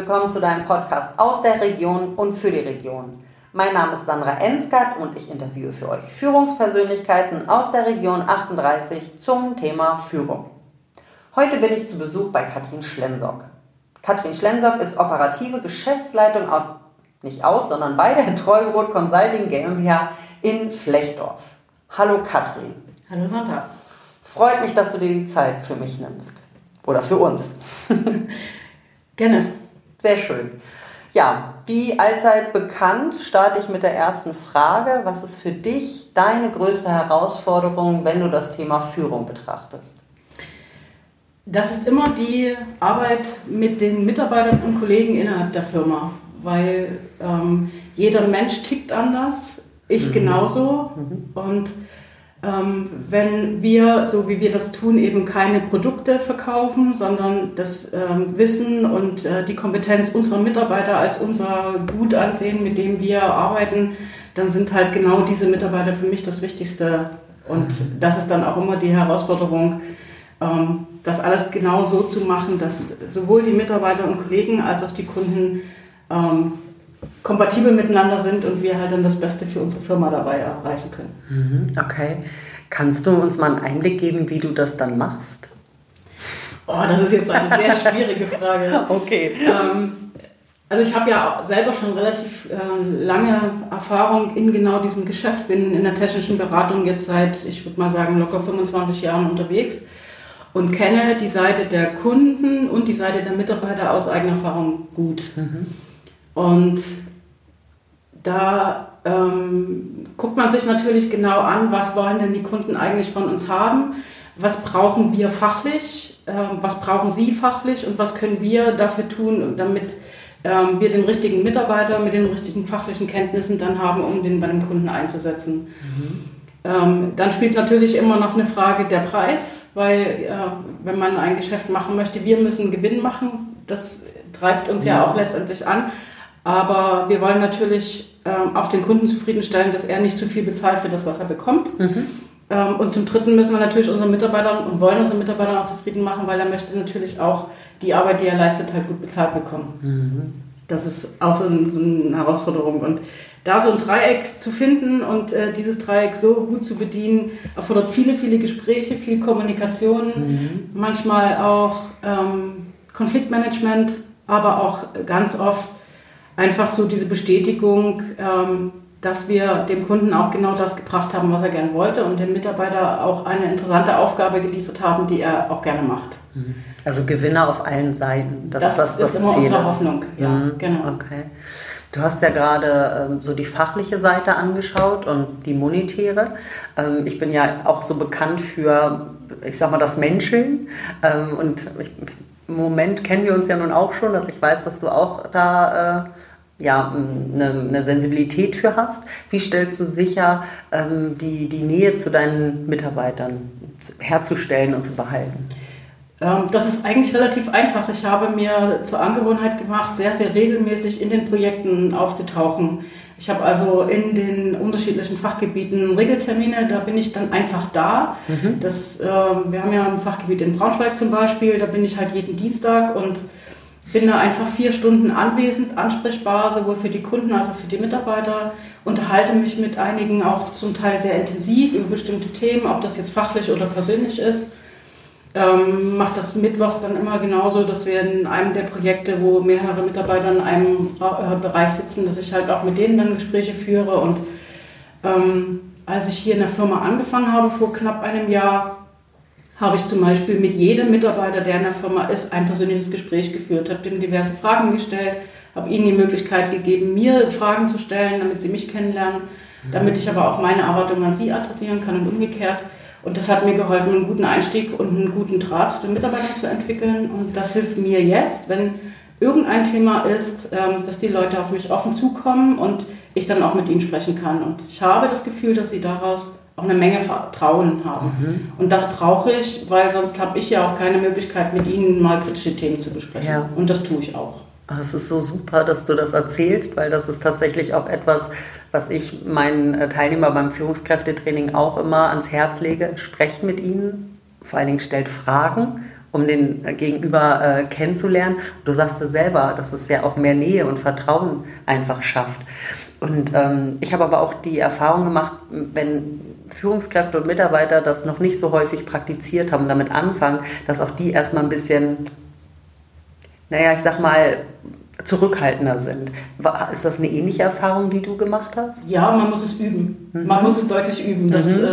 willkommen zu deinem Podcast aus der Region und für die Region. Mein Name ist Sandra Enskat und ich interviewe für euch Führungspersönlichkeiten aus der Region 38 zum Thema Führung. Heute bin ich zu Besuch bei Katrin Schlensock. Katrin Schlensock ist operative Geschäftsleitung aus, nicht aus, sondern bei der Treubrot Consulting GmbH in Flechtdorf. Hallo Katrin. Hallo Sandra. Freut mich, dass du dir die Zeit für mich nimmst. Oder für uns. Gerne. Sehr schön. Ja, wie allzeit bekannt, starte ich mit der ersten Frage. Was ist für dich deine größte Herausforderung, wenn du das Thema Führung betrachtest? Das ist immer die Arbeit mit den Mitarbeitern und Kollegen innerhalb der Firma, weil ähm, jeder Mensch tickt anders, ich mhm. genauso. Mhm. Und wenn wir, so wie wir das tun, eben keine Produkte verkaufen, sondern das ähm, Wissen und äh, die Kompetenz unserer Mitarbeiter als unser Gut ansehen, mit dem wir arbeiten, dann sind halt genau diese Mitarbeiter für mich das Wichtigste. Und das ist dann auch immer die Herausforderung, ähm, das alles genau so zu machen, dass sowohl die Mitarbeiter und Kollegen als auch die Kunden ähm, kompatibel miteinander sind und wir halt dann das Beste für unsere Firma dabei erreichen können. Mhm, okay. Kannst du uns mal einen Einblick geben, wie du das dann machst? Oh, das ist jetzt eine sehr schwierige Frage. Okay. Ähm, also ich habe ja selber schon relativ äh, lange Erfahrung in genau diesem Geschäft, bin in der technischen Beratung jetzt seit, ich würde mal sagen, locker 25 Jahren unterwegs und kenne die Seite der Kunden und die Seite der Mitarbeiter aus eigener Erfahrung gut. Mhm. Und da ähm, guckt man sich natürlich genau an, was wollen denn die Kunden eigentlich von uns haben, was brauchen wir fachlich, äh, was brauchen sie fachlich und was können wir dafür tun, damit ähm, wir den richtigen Mitarbeiter mit den richtigen fachlichen Kenntnissen dann haben, um den bei dem Kunden einzusetzen. Mhm. Ähm, dann spielt natürlich immer noch eine Frage der Preis, weil äh, wenn man ein Geschäft machen möchte, wir müssen Gewinn machen. Das treibt uns ja, ja auch letztendlich an. Aber wir wollen natürlich ähm, auch den Kunden zufriedenstellen, dass er nicht zu viel bezahlt für das, was er bekommt. Mhm. Ähm, und zum Dritten müssen wir natürlich unseren Mitarbeitern und wollen unseren Mitarbeitern auch zufrieden machen, weil er möchte natürlich auch die Arbeit, die er leistet, halt gut bezahlt bekommen. Mhm. Das ist auch so, ein, so, eine Herausforderung. Und da so ein Dreieck zu finden und äh, dieses Dreieck so gut zu bedienen, erfordert viele, viele Gespräche, viel Kommunikation, mhm. manchmal auch ähm, Konfliktmanagement, aber auch ganz oft einfach so diese Bestätigung, ähm, dass wir dem Kunden auch genau das gebracht haben, was er gerne wollte und dem Mitarbeiter auch eine interessante Aufgabe geliefert haben, die er auch gerne macht. Mhm. Also Gewinner auf allen Seiten. Das, das, das, das ist immer Ziel unsere Hoffnung. Ja, mhm. genau. Okay. Du hast ja gerade ähm, so die fachliche Seite angeschaut und die monetäre. Ähm, ich bin ja auch so bekannt für, ich sag mal, das Menscheln. Ähm, und ich, im Moment kennen wir uns ja nun auch schon, dass ich weiß, dass du auch da äh, ja, eine, eine, Sensibilität für hast. Wie stellst du sicher, ähm, die, die Nähe zu deinen Mitarbeitern herzustellen und zu behalten? Ähm, das ist eigentlich relativ einfach. Ich habe mir zur Angewohnheit gemacht, sehr, sehr regelmäßig in den Projekten aufzutauchen. Ich habe also in den unterschiedlichen Fachgebieten Regeltermine, da bin ich dann einfach da. Mhm. Das, äh, wir haben ja ein Fachgebiet in Braunschweig zum Beispiel, da bin ich halt jeden Dienstag und bin da einfach vier Stunden anwesend, ansprechbar, sowohl für die Kunden als auch für die Mitarbeiter, unterhalte mich mit einigen auch zum Teil sehr intensiv über bestimmte Themen, ob das jetzt fachlich oder persönlich ist. Ähm, mache das mittwochs dann immer genauso, dass wir in einem der Projekte, wo mehrere Mitarbeiter in einem äh, Bereich sitzen, dass ich halt auch mit denen dann Gespräche führe. Und ähm, als ich hier in der Firma angefangen habe vor knapp einem Jahr, habe ich zum Beispiel mit jedem Mitarbeiter, der in der Firma ist, ein persönliches Gespräch geführt, habe ihm diverse Fragen gestellt, habe ihnen die Möglichkeit gegeben, mir Fragen zu stellen, damit sie mich kennenlernen, damit ich aber auch meine Erwartungen an sie adressieren kann und umgekehrt. Und das hat mir geholfen, einen guten Einstieg und einen guten Draht zu den Mitarbeitern zu entwickeln. Und das hilft mir jetzt, wenn irgendein Thema ist, ähm, dass die Leute auf mich offen zukommen und ich dann auch mit ihnen sprechen kann. Und ich habe das Gefühl, dass sie daraus auch eine Menge Vertrauen haben. Mhm. Und das brauche ich, weil sonst habe ich ja auch keine Möglichkeit, mit ihnen mal kritische Themen zu besprechen. Ja. Und das tue ich auch. Es ist so super, dass du das erzählst, weil das ist tatsächlich auch etwas, was ich meinen äh, Teilnehmern beim Führungskräftetraining auch immer ans Herz lege. Sprecht mit ihnen, vor allen Dingen stellt Fragen um den Gegenüber äh, kennenzulernen. Du sagst ja selber, dass es ja auch mehr Nähe und Vertrauen einfach schafft. Und ähm, ich habe aber auch die Erfahrung gemacht, wenn Führungskräfte und Mitarbeiter das noch nicht so häufig praktiziert haben, damit anfangen, dass auch die erstmal ein bisschen, naja, ich sag mal, zurückhaltender sind. Ist das eine ähnliche Erfahrung, die du gemacht hast? Ja, man muss es üben. Mhm. Man muss es deutlich üben. Das, mhm. äh,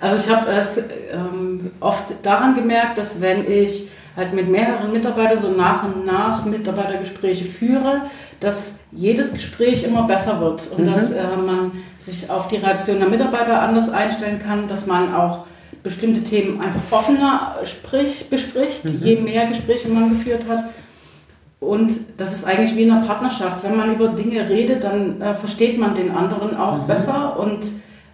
also ich habe es ähm, oft daran gemerkt, dass wenn ich halt mit mehreren Mitarbeitern so nach und nach Mitarbeitergespräche führe, dass jedes Gespräch immer besser wird und mhm. dass äh, man sich auf die Reaktion der Mitarbeiter anders einstellen kann, dass man auch bestimmte Themen einfach offener sprich, bespricht, mhm. je mehr Gespräche man geführt hat. Und das ist eigentlich wie in einer Partnerschaft. Wenn man über Dinge redet, dann äh, versteht man den anderen auch mhm. besser und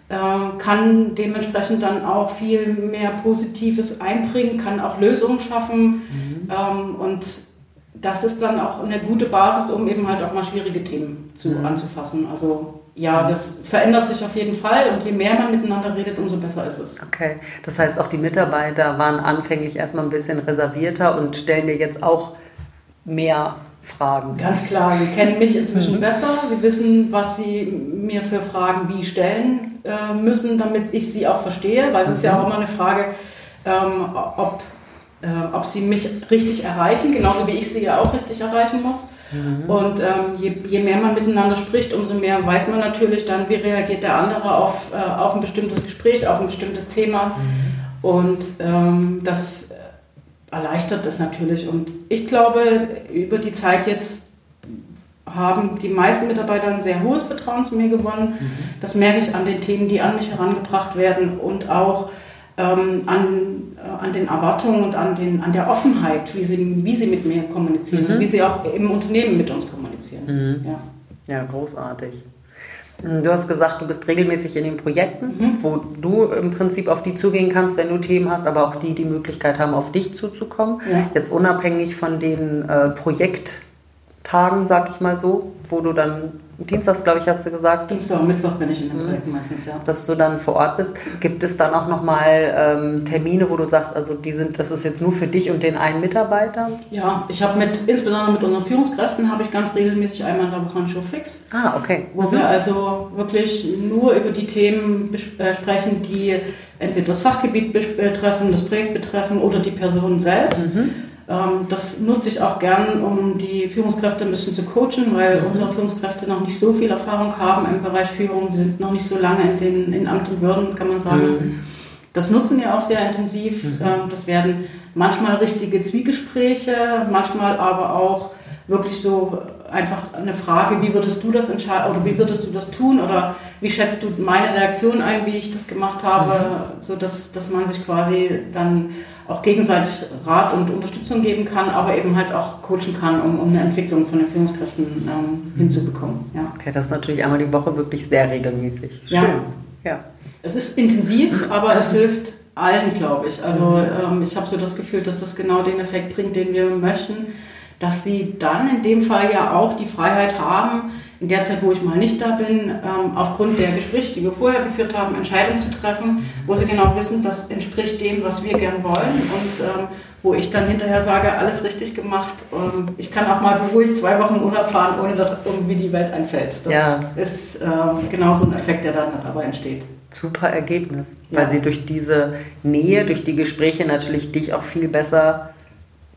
äh, kann dementsprechend dann auch viel mehr Positives einbringen, kann auch Lösungen schaffen. Mhm. Ähm, und das ist dann auch eine gute Basis, um eben halt auch mal schwierige Themen zu, mhm. anzufassen. Also ja, das verändert sich auf jeden Fall und je mehr man miteinander redet, umso besser ist es. Okay, das heißt auch die Mitarbeiter waren anfänglich erstmal ein bisschen reservierter und stellen dir jetzt auch mehr Fragen. Ganz klar, sie kennen mich inzwischen mhm. besser. Sie wissen, was sie mir für Fragen wie stellen äh, müssen, damit ich sie auch verstehe, weil es mhm. ist ja mhm. auch immer eine Frage, ähm, ob, äh, ob sie mich richtig erreichen, genauso wie ich sie ja auch richtig erreichen muss. Mhm. Und ähm, je, je, mehr man miteinander spricht, umso mehr weiß man natürlich dann, wie reagiert der andere auf, äh, auf ein bestimmtes Gespräch, auf ein bestimmtes Thema. Mhm. Und ähm, das erleichtert es natürlich. Und ich glaube, über die Zeit jetzt haben die meisten Mitarbeiter ein sehr hohes Vertrauen zu mir gewonnen. Mhm. Das merke ich an den Themen, die an mich herangebracht werden und auch ähm, an, an den Erwartungen und an, den, an der Offenheit, wie sie, wie sie mit mir kommunizieren, mhm. wie sie auch im Unternehmen mit uns kommunizieren. Mhm. Ja. ja, großartig. Hm, du hast gesagt, du bist regelmäßig in den Projekten, mhm. wo du im Prinzip auf die zugehen kannst, wenn du Themen hast, aber auch die die Möglichkeit haben, auf dich zuzukommen. Ja. Jetzt unabhängig von den äh, Projekttagen, sag ich mal so, wo du dann Dienstags, glaube ich, hast du gesagt. Dienstag und Mittwoch bin ich in den mhm. Projekten meistens, ja. Dass du dann vor Ort bist. Gibt es dann auch nochmal ähm, Termine, wo du sagst, also die sind, das ist jetzt nur für dich und den einen Mitarbeiter? Ja, ich habe mit, insbesondere mit unseren Führungskräften, habe ich ganz regelmäßig einmal in der Woche einen Showfix. Ah, okay. Wo mhm. wir also wirklich nur über die Themen äh, sprechen, die entweder das Fachgebiet betreffen, das Projekt betreffen oder die Person selbst. Mhm. Ähm, das nutze ich auch gern, um die Führungskräfte ein bisschen zu coachen, weil mhm. unsere Führungskräfte noch nicht so viel Erfahrung haben im Bereich Führung. Sie sind noch nicht so lange in den in Amt und Würden, kann man sagen. Mhm. Das nutzen wir auch sehr intensiv. Mhm. Ähm, das werden manchmal richtige Zwiegespräche, manchmal aber auch wirklich so einfach eine Frage, wie würdest du das entscheiden oder wie würdest du das tun oder wie schätzt du meine Reaktion ein, wie ich das gemacht habe, mhm. so dass, dass man sich quasi dann auch gegenseitig Rat und Unterstützung geben kann, aber eben halt auch coachen kann, um, um eine Entwicklung von den Führungskräften ähm, hinzubekommen. Ja. Okay, das ist natürlich einmal die Woche wirklich sehr regelmäßig. Schön. Ja. ja. Es ist intensiv, aber es hilft allen, glaube ich. Also mhm. ähm, ich habe so das Gefühl, dass das genau den Effekt bringt, den wir möchten dass sie dann in dem Fall ja auch die Freiheit haben, in der Zeit, wo ich mal nicht da bin, ähm, aufgrund der Gespräche, die wir vorher geführt haben, Entscheidungen zu treffen, wo sie genau wissen, das entspricht dem, was wir gern wollen und ähm, wo ich dann hinterher sage, alles richtig gemacht. Ähm, ich kann auch mal beruhigt zwei Wochen Urlaub fahren, ohne dass irgendwie die Welt einfällt. Das ja. ist genau so ein Effekt, der dann dabei entsteht. Super Ergebnis, weil ja. sie durch diese Nähe, durch die Gespräche natürlich dich auch viel besser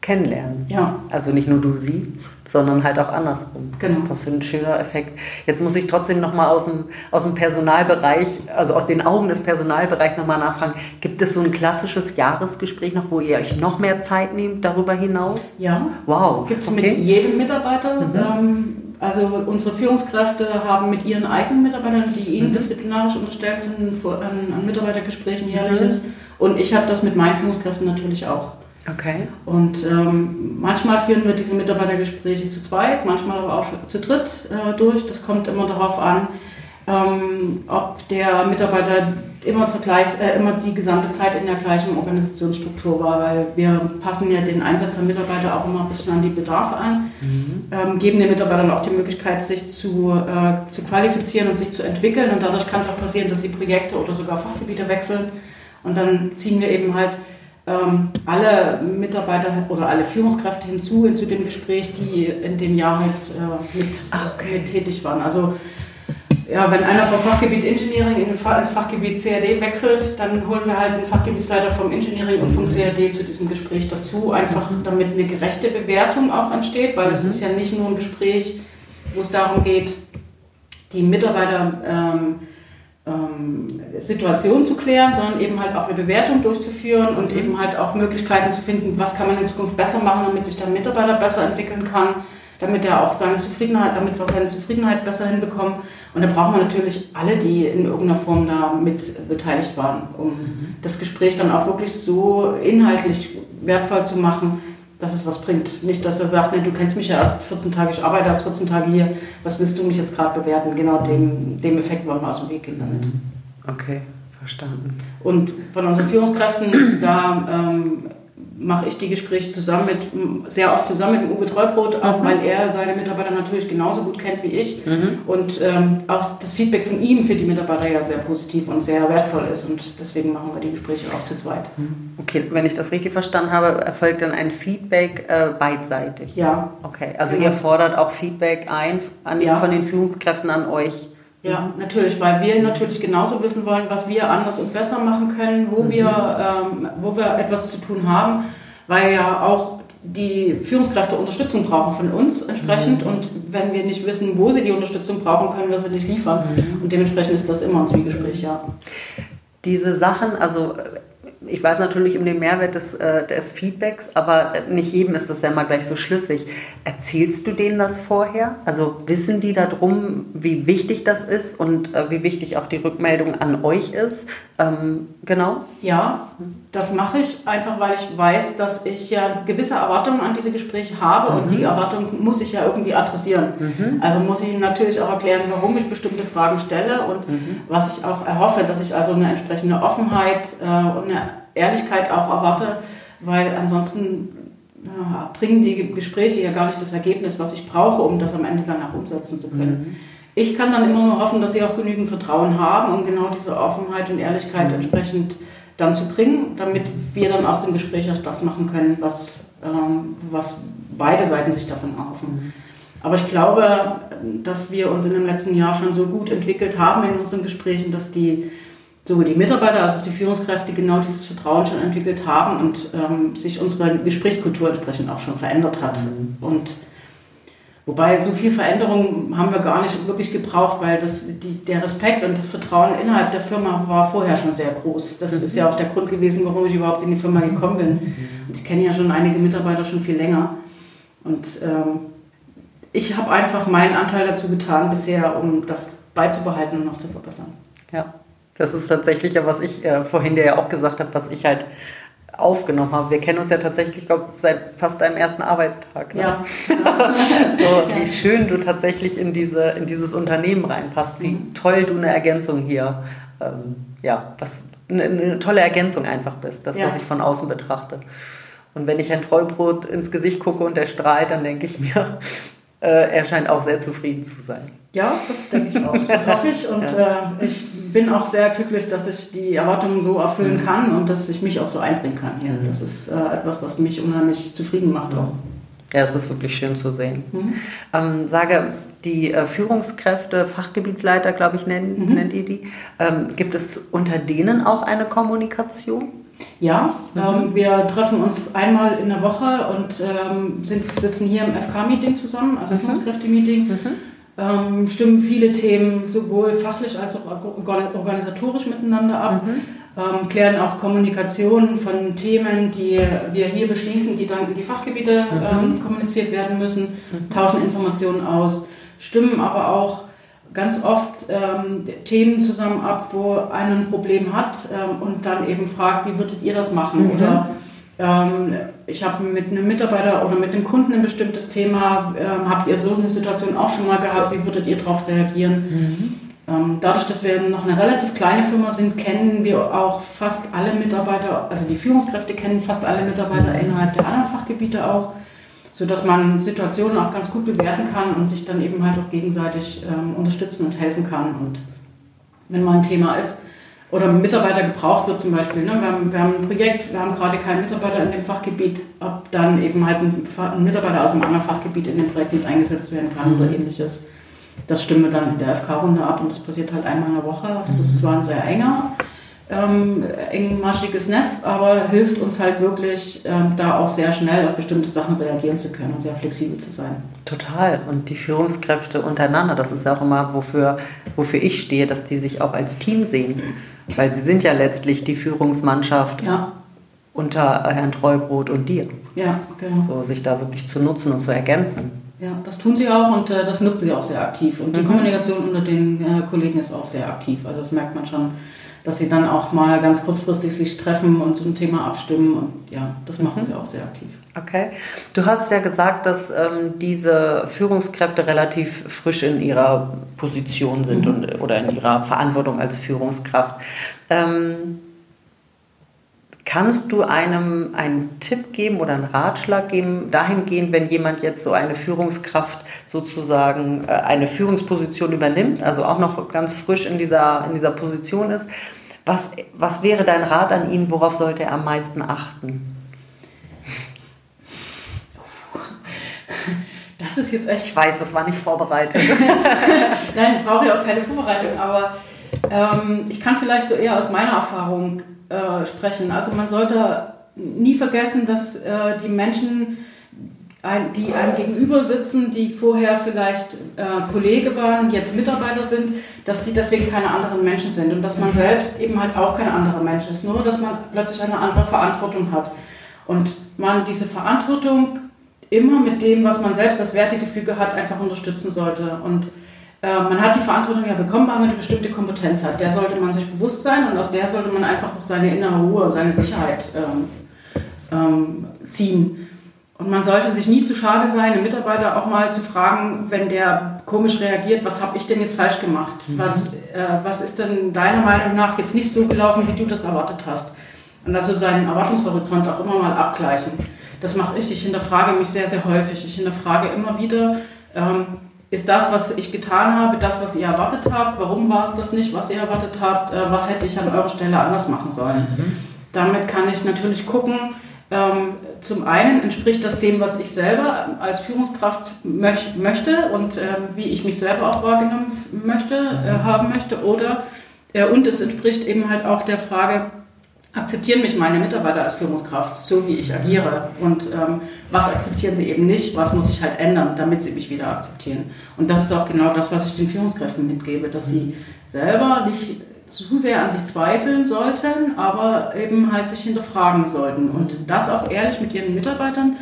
kennenlernen. Ja. Also nicht nur du sie, sondern halt auch andersrum. Genau. Was für ein schöner Effekt. Jetzt muss ich trotzdem nochmal aus dem, aus dem Personalbereich, also aus den Augen des Personalbereichs nochmal nachfragen. Gibt es so ein klassisches Jahresgespräch noch, wo ihr euch noch mehr Zeit nehmt darüber hinaus? Ja. Wow. Gibt es okay. mit jedem Mitarbeiter. Mhm. Ähm, also unsere Führungskräfte haben mit ihren eigenen Mitarbeitern, die ihnen mhm. disziplinarisch unterstellt sind, an, an Mitarbeitergesprächen jährliches. Mhm. Und ich habe das mit meinen Führungskräften natürlich auch. Okay. Und ähm, manchmal führen wir diese Mitarbeitergespräche zu zweit, manchmal aber auch zu dritt äh, durch. Das kommt immer darauf an, ähm, ob der Mitarbeiter immer, zur gleich, äh, immer die gesamte Zeit in der gleichen Organisationsstruktur war, weil wir passen ja den Einsatz der Mitarbeiter auch immer ein bisschen an die Bedarfe an, mhm. ähm, geben den Mitarbeitern auch die Möglichkeit, sich zu, äh, zu qualifizieren und sich zu entwickeln. Und dadurch kann es auch passieren, dass sie Projekte oder sogar Fachgebiete wechseln. Und dann ziehen wir eben halt alle Mitarbeiter oder alle Führungskräfte hinzu in zu dem Gespräch, die in dem Jahr halt äh, mit, ah, okay. mit tätig waren. Also ja, wenn einer vom Fachgebiet Engineering in ins Fachgebiet CAD wechselt, dann holen wir halt den Fachgebietsleiter vom Engineering und vom mhm. CAD zu diesem Gespräch dazu, einfach mhm. damit eine gerechte Bewertung auch entsteht, weil das mhm. ist ja nicht nur ein Gespräch, wo es darum geht, die Mitarbeiter ähm, ähm, Situationen zu klären, sondern eben halt auch eine Bewertung durchzuführen und mhm. eben halt auch Möglichkeiten zu finden, was kann man in Zukunft besser machen, damit sich der Mitarbeiter besser entwickeln kann damit er auch seine Zufriedenheit, damit wir seine Zufriedenheit besser hinbekommen. Und da brauchen wir natürlich alle, die in irgendeiner Form da mit beteiligt waren, um mhm. das Gespräch dann auch wirklich so inhaltlich wertvoll zu machen, dass es was bringt. Nicht, dass er sagt, nee, du kennst mich ja erst 14 Tage, ich arbeite erst 14 Tage hier, was willst du mich jetzt gerade bewerten? Genau dem, dem Effekt wollen wir aus dem Weg gehen damit. Mhm. Okay, verstanden. Und von unseren Führungskräften, da ähm, mache ich die Gespräche zusammen mit, sehr oft zusammen mit dem Uwe Treubrot, auch mhm. weil er seine Mitarbeiter natürlich genauso gut kennt wie ich. Mhm. Und ähm, auch das Feedback von ihm für die Mitarbeiter ja sehr positiv und sehr wertvoll ist. Und deswegen machen wir die Gespräche oft zu zweit. Mhm. Okay, wenn ich das richtig verstanden habe, erfolgt dann ein Feedback äh, beidseitig? Ja. Okay, also genau. ihr fordert auch Feedback ein an, ja. von den Führungskräften an euch? Ja, natürlich, weil wir natürlich genauso wissen wollen, was wir anders und besser machen können, wo, mhm. wir, ähm, wo wir etwas zu tun haben, weil ja auch die Führungskräfte Unterstützung brauchen von uns entsprechend mhm. und wenn wir nicht wissen, wo sie die Unterstützung brauchen, können wir sie nicht liefern mhm. und dementsprechend ist das immer ein Zwiegespräch, ja. Diese Sachen, also ich weiß natürlich um den Mehrwert des, äh, des Feedbacks, aber nicht jedem ist das ja mal gleich so schlüssig. Erzählst du denen das vorher? Also wissen die darum, wie wichtig das ist und äh, wie wichtig auch die Rückmeldung an euch ist? Ähm, genau? Ja, das mache ich einfach, weil ich weiß, dass ich ja gewisse Erwartungen an diese Gespräche habe mhm. und die Erwartungen muss ich ja irgendwie adressieren. Mhm. Also muss ich natürlich auch erklären, warum ich bestimmte Fragen stelle und mhm. was ich auch erhoffe, dass ich also eine entsprechende Offenheit äh, und eine Ehrlichkeit auch erwarte, weil ansonsten ja, bringen die Gespräche ja gar nicht das Ergebnis, was ich brauche, um das am Ende dann auch umsetzen zu können. Ich kann dann immer nur hoffen, dass sie auch genügend Vertrauen haben, um genau diese Offenheit und Ehrlichkeit mhm. entsprechend dann zu bringen, damit wir dann aus dem Gespräch erst das machen können, was, ähm, was beide Seiten sich davon erhoffen. Mhm. Aber ich glaube, dass wir uns in dem letzten Jahr schon so gut entwickelt haben in unseren Gesprächen, dass die sowohl die Mitarbeiter als auch die Führungskräfte genau dieses Vertrauen schon entwickelt haben und ähm, sich unsere Gesprächskultur entsprechend auch schon verändert hat. Mhm. Und wobei so viel Veränderung haben wir gar nicht wirklich gebraucht, weil das, die, der Respekt und das Vertrauen innerhalb der Firma war vorher schon sehr groß. Das mhm. ist ja auch der Grund gewesen, warum ich überhaupt in die Firma gekommen bin. Mhm. Und ich kenne ja schon einige Mitarbeiter schon viel länger. Und ähm, ich habe einfach meinen Anteil dazu getan bisher, um das beizubehalten und noch zu verbessern. Ja. Das ist tatsächlich ja, was ich äh, vorhin dir ja auch gesagt habe, was ich halt aufgenommen habe. Wir kennen uns ja tatsächlich, glaube seit fast deinem ersten Arbeitstag. Ne? Ja. so, wie schön du tatsächlich in, diese, in dieses Unternehmen reinpasst, wie mhm. toll du eine Ergänzung hier, ähm, ja, was eine, eine, tolle Ergänzung einfach bist, das, ja. was ich von außen betrachte. Und wenn ich Herrn Treubrot ins Gesicht gucke und er strahlt, dann denke ich mir, er scheint auch sehr zufrieden zu sein. Ja, das denke ich auch. Das hoffe ich. Und ja. äh, ich bin auch sehr glücklich, dass ich die Erwartungen so erfüllen mhm. kann und dass ich mich auch so einbringen kann hier. Mhm. Das ist äh, etwas, was mich unheimlich zufrieden macht auch. Ja, es ist wirklich schön zu sehen. Mhm. Ähm, sage, die äh, Führungskräfte, Fachgebietsleiter, glaube ich, nennen, mhm. nennt ihr die. Ähm, gibt es unter denen auch eine Kommunikation? Ja, mhm. ähm, wir treffen uns einmal in der Woche und ähm, sind, sitzen hier im FK-Meeting zusammen, also mhm. Führungskräfte-Meeting. Mhm. Ähm, stimmen viele Themen sowohl fachlich als auch organisatorisch miteinander ab, mhm. ähm, klären auch Kommunikation von Themen, die wir hier beschließen, die dann in die Fachgebiete mhm. ähm, kommuniziert werden müssen, mhm. tauschen Informationen aus, stimmen aber auch ganz oft ähm, Themen zusammen ab, wo einer ein Problem hat ähm, und dann eben fragt, wie würdet ihr das machen? Mhm. Oder ähm, ich habe mit einem Mitarbeiter oder mit einem Kunden ein bestimmtes Thema, ähm, habt ihr so eine Situation auch schon mal gehabt, wie würdet ihr darauf reagieren? Mhm. Ähm, dadurch, dass wir noch eine relativ kleine Firma sind, kennen wir auch fast alle Mitarbeiter, also die Führungskräfte kennen fast alle Mitarbeiter innerhalb der anderen Fachgebiete auch sodass man Situationen auch ganz gut bewerten kann und sich dann eben halt auch gegenseitig ähm, unterstützen und helfen kann. Und wenn mal ein Thema ist, oder ein Mitarbeiter gebraucht wird zum Beispiel. Ne? Wir, haben, wir haben ein Projekt, wir haben gerade keinen Mitarbeiter in dem Fachgebiet, ob dann eben halt ein, ein Mitarbeiter aus einem anderen Fachgebiet in dem Projekt mit eingesetzt werden kann mhm. oder ähnliches. Das stimmen wir dann in der FK-Runde ab und das passiert halt einmal in der Woche. Das ist zwar ein sehr enger, ähm, engmaschiges Netz, aber hilft uns halt wirklich, ähm, da auch sehr schnell auf bestimmte Sachen reagieren zu können und sehr flexibel zu sein. Total. Und die Führungskräfte untereinander, das ist auch immer, wofür, wofür ich stehe, dass die sich auch als Team sehen. Weil sie sind ja letztlich die Führungsmannschaft ja. unter Herrn Treubrot und dir. Ja, genau. So, sich da wirklich zu nutzen und zu ergänzen. Ja, das tun sie auch und äh, das nutzen sie auch sehr aktiv. Und die mhm. Kommunikation unter den äh, Kollegen ist auch sehr aktiv. Also das merkt man schon, dass sie dann auch mal ganz kurzfristig sich treffen und ein Thema abstimmen. Und ja, das machen mhm. sie auch sehr aktiv. Okay. Du hast ja gesagt, dass ähm, diese Führungskräfte relativ frisch in ihrer Position sind mhm. und, oder in ihrer Verantwortung als Führungskraft. Ähm, Kannst du einem einen Tipp geben oder einen Ratschlag geben, dahingehend, wenn jemand jetzt so eine Führungskraft sozusagen äh, eine Führungsposition übernimmt, also auch noch ganz frisch in dieser, in dieser Position ist, was, was wäre dein Rat an ihn, worauf sollte er am meisten achten? Das ist jetzt echt. Ich weiß, das war nicht vorbereitet. Nein, brauche ja auch keine Vorbereitung, aber ähm, ich kann vielleicht so eher aus meiner Erfahrung äh, sprechen. Also man sollte nie vergessen, dass äh, die Menschen, ein, die einem gegenüber sitzen, die vorher vielleicht äh, Kollege waren, jetzt Mitarbeiter sind, dass die deswegen keine anderen Menschen sind und dass man selbst eben halt auch kein anderer Mensch ist, nur dass man plötzlich eine andere Verantwortung hat. Und man diese Verantwortung immer mit dem, was man selbst als Wertegefüge hat, einfach unterstützen sollte. Und äh, man hat die Verantwortung ja bekommen, weil man eine bestimmte Kompetenz hat. Der sollte man sich bewusst sein und aus der sollte man einfach auch seine innere Ruhe und seine Sicherheit ähm, ähm, ziehen. Und man sollte sich nie zu schade sein, einen Mitarbeiter auch mal zu fragen, wenn der komisch reagiert, was habe ich denn jetzt falsch gemacht? Mhm. Was, äh, was ist denn deiner Meinung nach jetzt nicht so gelaufen, wie du das erwartet hast? Und also seinen Erwartungshorizont auch immer mal abgleichen. Das mache ich. Ich hinterfrage mich sehr, sehr häufig. Ich hinterfrage immer wieder, ähm, ist das, was ich getan habe, das, was ihr erwartet habt? Warum war es das nicht, was ihr erwartet habt? Äh, was hätte ich an eurer Stelle anders machen sollen? Mhm. Damit kann ich natürlich gucken, zum einen entspricht das dem, was ich selber als Führungskraft möch möchte und ähm, wie ich mich selber auch wahrgenommen möchte, äh, mhm. haben möchte, oder äh, und es entspricht eben halt auch der Frage, akzeptieren mich meine Mitarbeiter als Führungskraft, so wie ich agiere? Und ähm, was akzeptieren sie eben nicht? Was muss ich halt ändern, damit sie mich wieder akzeptieren? Und das ist auch genau das, was ich den Führungskräften mitgebe, dass sie selber nicht zu sehr an sich zweifeln sollten, aber eben halt sich hinterfragen sollten und das auch ehrlich mit ihren Mitarbeitern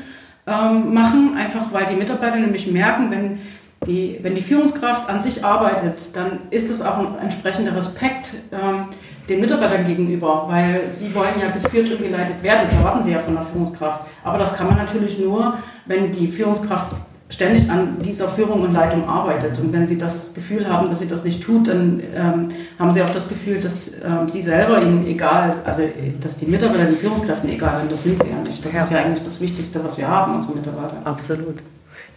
ähm, machen, einfach weil die Mitarbeiter nämlich merken, wenn die, wenn die Führungskraft an sich arbeitet, dann ist es auch ein entsprechender Respekt ähm, den Mitarbeitern gegenüber, weil sie wollen ja geführt und geleitet werden. Das erwarten sie ja von der Führungskraft. Aber das kann man natürlich nur, wenn die Führungskraft ständig an dieser Führung und Leitung arbeitet. Und wenn sie das Gefühl haben, dass sie das nicht tut, dann ähm, haben sie auch das Gefühl, dass ähm, sie selber ihnen egal, also dass die Mitarbeiter den Führungskräften egal sind. Das sind sie ja nicht. Das ja. ist ja eigentlich das Wichtigste, was wir haben, unsere Mitarbeiter. Absolut.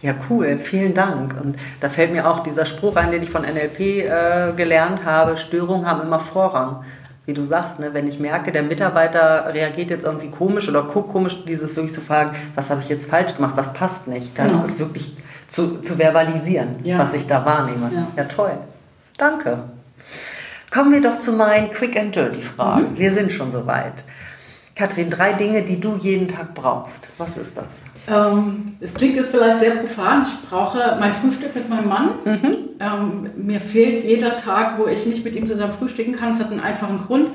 Ja, cool, vielen Dank. Und da fällt mir auch dieser Spruch ein, den ich von NLP äh, gelernt habe, Störungen haben immer Vorrang. Wie du sagst, ne, wenn ich merke, der Mitarbeiter reagiert jetzt irgendwie komisch oder guckt komisch, dieses wirklich zu fragen, was habe ich jetzt falsch gemacht, was passt nicht, dann genau. ist wirklich zu, zu verbalisieren, ja. was ich da wahrnehme. Ja. ja, toll. Danke. Kommen wir doch zu meinen Quick and Dirty Fragen. Mhm. Wir sind schon soweit. Kathrin, drei Dinge, die du jeden Tag brauchst. Was ist das? Ähm, es klingt jetzt vielleicht sehr profan. Ich brauche mein Frühstück mit meinem Mann. Mhm. Ähm, mir fehlt jeder Tag, wo ich nicht mit ihm zusammen frühstücken kann. Es hat einen einfachen Grund.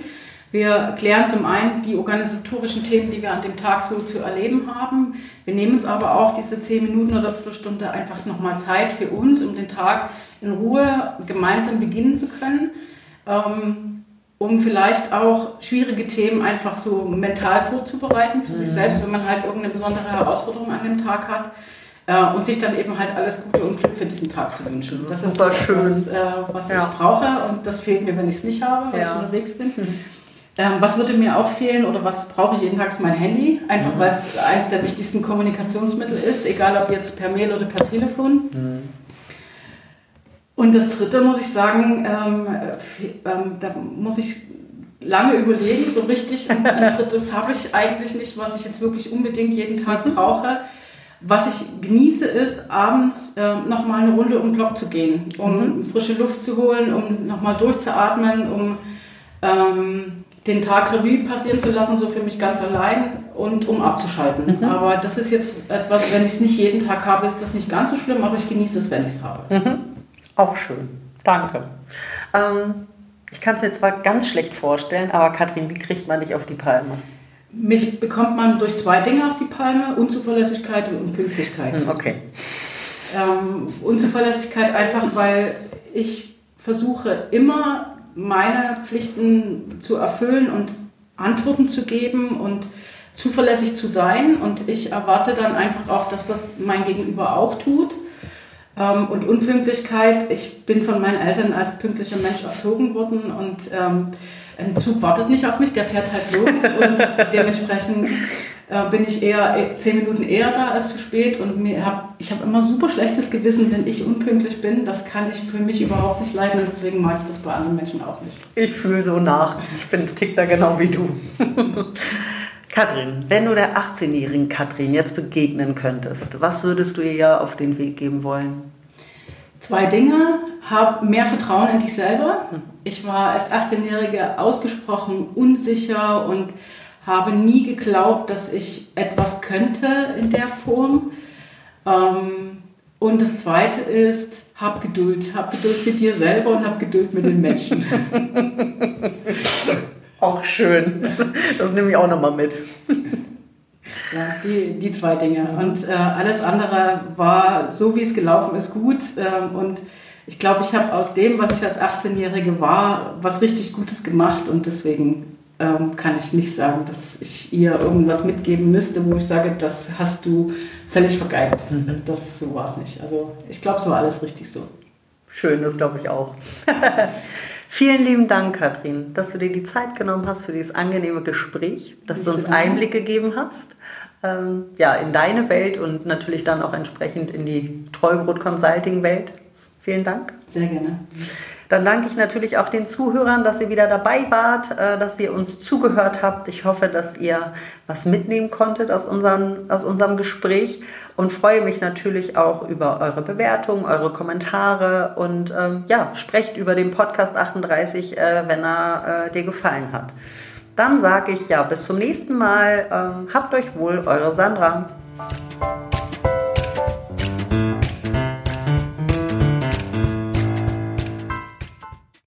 Wir klären zum einen die organisatorischen Themen, die wir an dem Tag so zu erleben haben. Wir nehmen uns aber auch diese zehn Minuten oder Viertelstunde einfach nochmal Zeit für uns, um den Tag in Ruhe gemeinsam beginnen zu können. Ähm, um vielleicht auch schwierige Themen einfach so mental vorzubereiten für mhm. sich selbst, wenn man halt irgendeine besondere Herausforderung an dem Tag hat. Äh, und sich dann eben halt alles Gute und Glück für diesen Tag zu wünschen. Das, das ist super schön. Was, äh, was ja. ich brauche und das fehlt mir, wenn ich es nicht habe, weil ja. ich unterwegs bin. Mhm. Ähm, was würde mir auch fehlen oder was brauche ich jeden Tag ist mein Handy, einfach mhm. weil es eines der wichtigsten Kommunikationsmittel ist, egal ob jetzt per Mail oder per Telefon. Mhm. Und das Dritte muss ich sagen, ähm, ähm, da muss ich lange überlegen, so richtig ein, ein drittes habe ich eigentlich nicht, was ich jetzt wirklich unbedingt jeden Tag mhm. brauche. Was ich genieße, ist abends äh, nochmal eine Runde um den Block zu gehen, um mhm. frische Luft zu holen, um nochmal durchzuatmen, um ähm, den Tag Revue passieren zu lassen, so für mich ganz allein und um abzuschalten. Mhm. Aber das ist jetzt etwas, wenn ich es nicht jeden Tag habe, ist das nicht ganz so schlimm, aber ich genieße es, wenn ich es habe. Mhm. Auch schön. Danke. Ähm, ich kann es mir zwar ganz schlecht vorstellen, aber Kathrin, wie kriegt man dich auf die Palme? Mich bekommt man durch zwei Dinge auf die Palme, Unzuverlässigkeit und Pünktlichkeit. Hm, okay. Ähm, Unzuverlässigkeit einfach, weil ich versuche immer meine Pflichten zu erfüllen und Antworten zu geben und zuverlässig zu sein. Und ich erwarte dann einfach auch, dass das mein Gegenüber auch tut. Ähm, und Unpünktlichkeit, ich bin von meinen Eltern als pünktlicher Mensch erzogen worden und ähm, ein Zug wartet nicht auf mich, der fährt halt los und dementsprechend äh, bin ich eher äh, zehn Minuten eher da als zu spät und mir hab, ich habe immer super schlechtes Gewissen, wenn ich unpünktlich bin. Das kann ich für mich überhaupt nicht leiden und deswegen mag ich das bei anderen Menschen auch nicht. Ich fühle so nach. Ich bin tick da genau wie du. Katrin, wenn du der 18-jährigen Katrin jetzt begegnen könntest, was würdest du ihr auf den Weg geben wollen? Zwei Dinge. Hab mehr Vertrauen in dich selber. Ich war als 18-Jährige ausgesprochen unsicher und habe nie geglaubt, dass ich etwas könnte in der Form. Ähm, und das Zweite ist, hab Geduld. Hab Geduld mit dir selber und hab Geduld mit den Menschen. auch schön. Das nehme ich auch nochmal mit. Ja, die, die zwei Dinge. Und äh, alles andere war so, wie es gelaufen ist, gut. Ähm, und ich glaube, ich habe aus dem, was ich als 18-Jährige war, was richtig Gutes gemacht. Und deswegen ähm, kann ich nicht sagen, dass ich ihr irgendwas mitgeben müsste, wo ich sage, das hast du völlig vergeigt. Mhm. Das so war es nicht. Also ich glaube, es war alles richtig so. Schön, das glaube ich auch. Vielen lieben Dank, Katrin, dass du dir die Zeit genommen hast für dieses angenehme Gespräch, dass ich du uns Einblick gegeben hast ähm, ja, in deine Welt und natürlich dann auch entsprechend in die Treubrot Consulting Welt. Vielen Dank. Sehr gerne. Dann danke ich natürlich auch den Zuhörern, dass ihr wieder dabei wart, äh, dass ihr uns zugehört habt. Ich hoffe, dass ihr was mitnehmen konntet aus, unseren, aus unserem Gespräch und freue mich natürlich auch über eure Bewertungen, eure Kommentare und ähm, ja, sprecht über den Podcast 38, äh, wenn er äh, dir gefallen hat. Dann sage ich ja bis zum nächsten Mal. Ähm, habt euch wohl, eure Sandra.